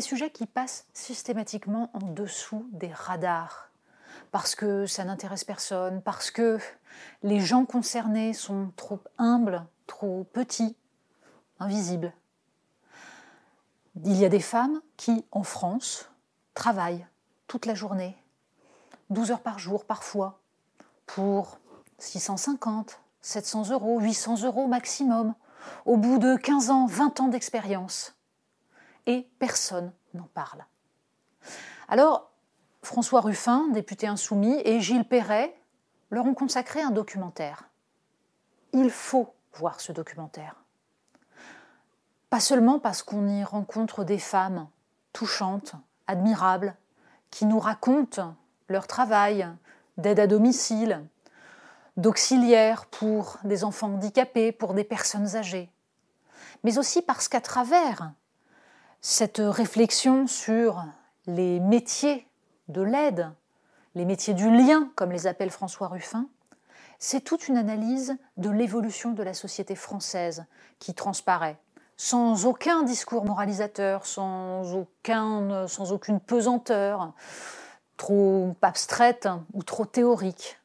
Des sujets qui passent systématiquement en dessous des radars, parce que ça n'intéresse personne, parce que les gens concernés sont trop humbles, trop petits, invisibles. Il y a des femmes qui, en France, travaillent toute la journée, 12 heures par jour parfois, pour 650, 700 euros, 800 euros maximum, au bout de 15 ans, 20 ans d'expérience. Personne n'en parle. Alors, François Ruffin, député insoumis, et Gilles Perret leur ont consacré un documentaire. Il faut voir ce documentaire. Pas seulement parce qu'on y rencontre des femmes touchantes, admirables, qui nous racontent leur travail d'aide à domicile, d'auxiliaire pour des enfants handicapés, pour des personnes âgées, mais aussi parce qu'à travers cette réflexion sur les métiers de l'aide, les métiers du lien, comme les appelle François Ruffin, c'est toute une analyse de l'évolution de la société française qui transparaît, sans aucun discours moralisateur, sans, aucun, sans aucune pesanteur, trop abstraite ou trop théorique.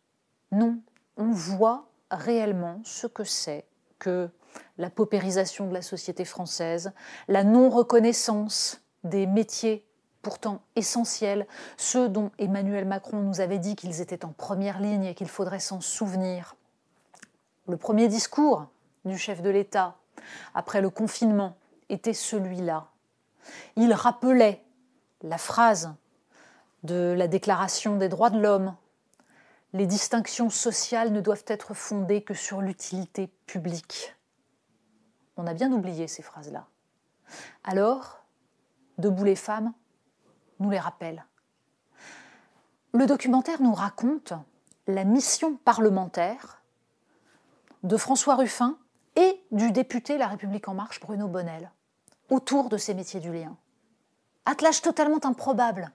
Non, on voit réellement ce que c'est que la paupérisation de la société française, la non-reconnaissance des métiers pourtant essentiels, ceux dont Emmanuel Macron nous avait dit qu'ils étaient en première ligne et qu'il faudrait s'en souvenir. Le premier discours du chef de l'État après le confinement était celui-là. Il rappelait la phrase de la Déclaration des droits de l'homme. Les distinctions sociales ne doivent être fondées que sur l'utilité publique. On a bien oublié ces phrases-là. Alors, Debout les femmes nous les rappelle. Le documentaire nous raconte la mission parlementaire de François Ruffin et du député La République en marche Bruno Bonnel autour de ces métiers du lien. Attelage totalement improbable.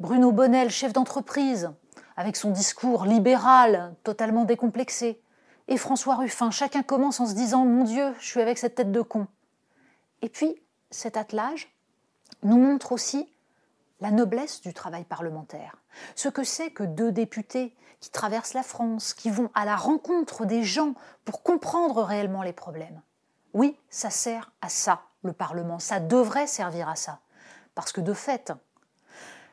Bruno Bonnel, chef d'entreprise, avec son discours libéral totalement décomplexé, et François Ruffin, chacun commence en se disant Mon Dieu, je suis avec cette tête de con. Et puis, cet attelage nous montre aussi la noblesse du travail parlementaire, ce que c'est que deux députés qui traversent la France, qui vont à la rencontre des gens pour comprendre réellement les problèmes. Oui, ça sert à ça, le Parlement, ça devrait servir à ça, parce que de fait,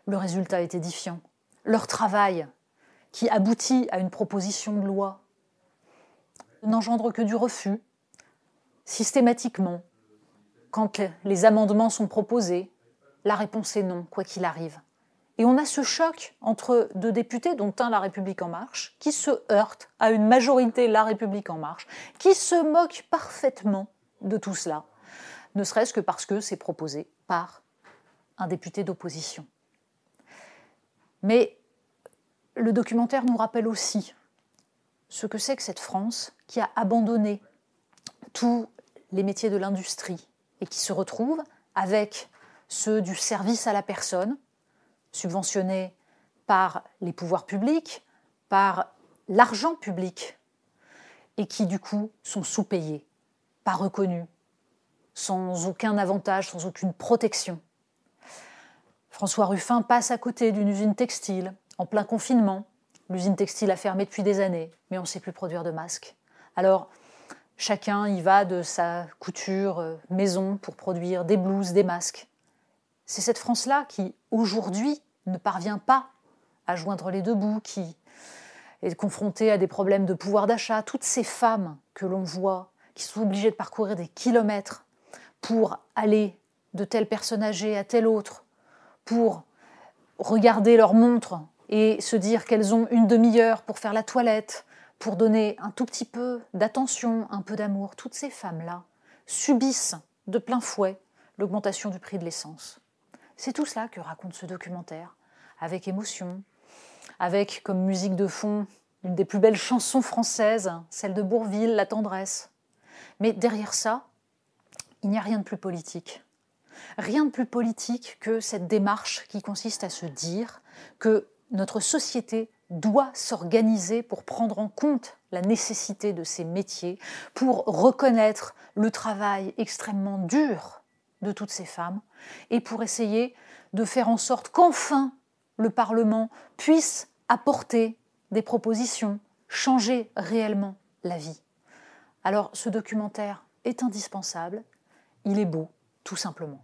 le résultat est édifiant. Leur travail, qui aboutit à une proposition de loi, n'engendre que du refus, systématiquement. Quand les amendements sont proposés, la réponse est non, quoi qu'il arrive. Et on a ce choc entre deux députés, dont un La République en marche, qui se heurtent à une majorité La République en marche, qui se moque parfaitement de tout cela, ne serait-ce que parce que c'est proposé par un député d'opposition. Mais le documentaire nous rappelle aussi ce que c'est que cette France qui a abandonné tous les métiers de l'industrie et qui se retrouve avec ceux du service à la personne, subventionnés par les pouvoirs publics, par l'argent public, et qui du coup sont sous-payés, pas reconnus, sans aucun avantage, sans aucune protection. François Ruffin passe à côté d'une usine textile, en plein confinement. L'usine textile a fermé depuis des années, mais on ne sait plus produire de masques. Alors, chacun y va de sa couture euh, maison pour produire des blouses, des masques. C'est cette France-là qui, aujourd'hui, ne parvient pas à joindre les deux bouts, qui est confrontée à des problèmes de pouvoir d'achat. Toutes ces femmes que l'on voit, qui sont obligées de parcourir des kilomètres pour aller de telle personne âgée à telle autre, pour regarder leur montre et se dire qu'elles ont une demi-heure pour faire la toilette, pour donner un tout petit peu d'attention, un peu d'amour. Toutes ces femmes-là subissent de plein fouet l'augmentation du prix de l'essence. C'est tout cela que raconte ce documentaire, avec émotion, avec comme musique de fond une des plus belles chansons françaises, celle de Bourville, La tendresse. Mais derrière ça, il n'y a rien de plus politique. Rien de plus politique que cette démarche qui consiste à se dire que notre société doit s'organiser pour prendre en compte la nécessité de ces métiers, pour reconnaître le travail extrêmement dur de toutes ces femmes et pour essayer de faire en sorte qu'enfin le Parlement puisse apporter des propositions, changer réellement la vie. Alors ce documentaire est indispensable, il est beau, tout simplement.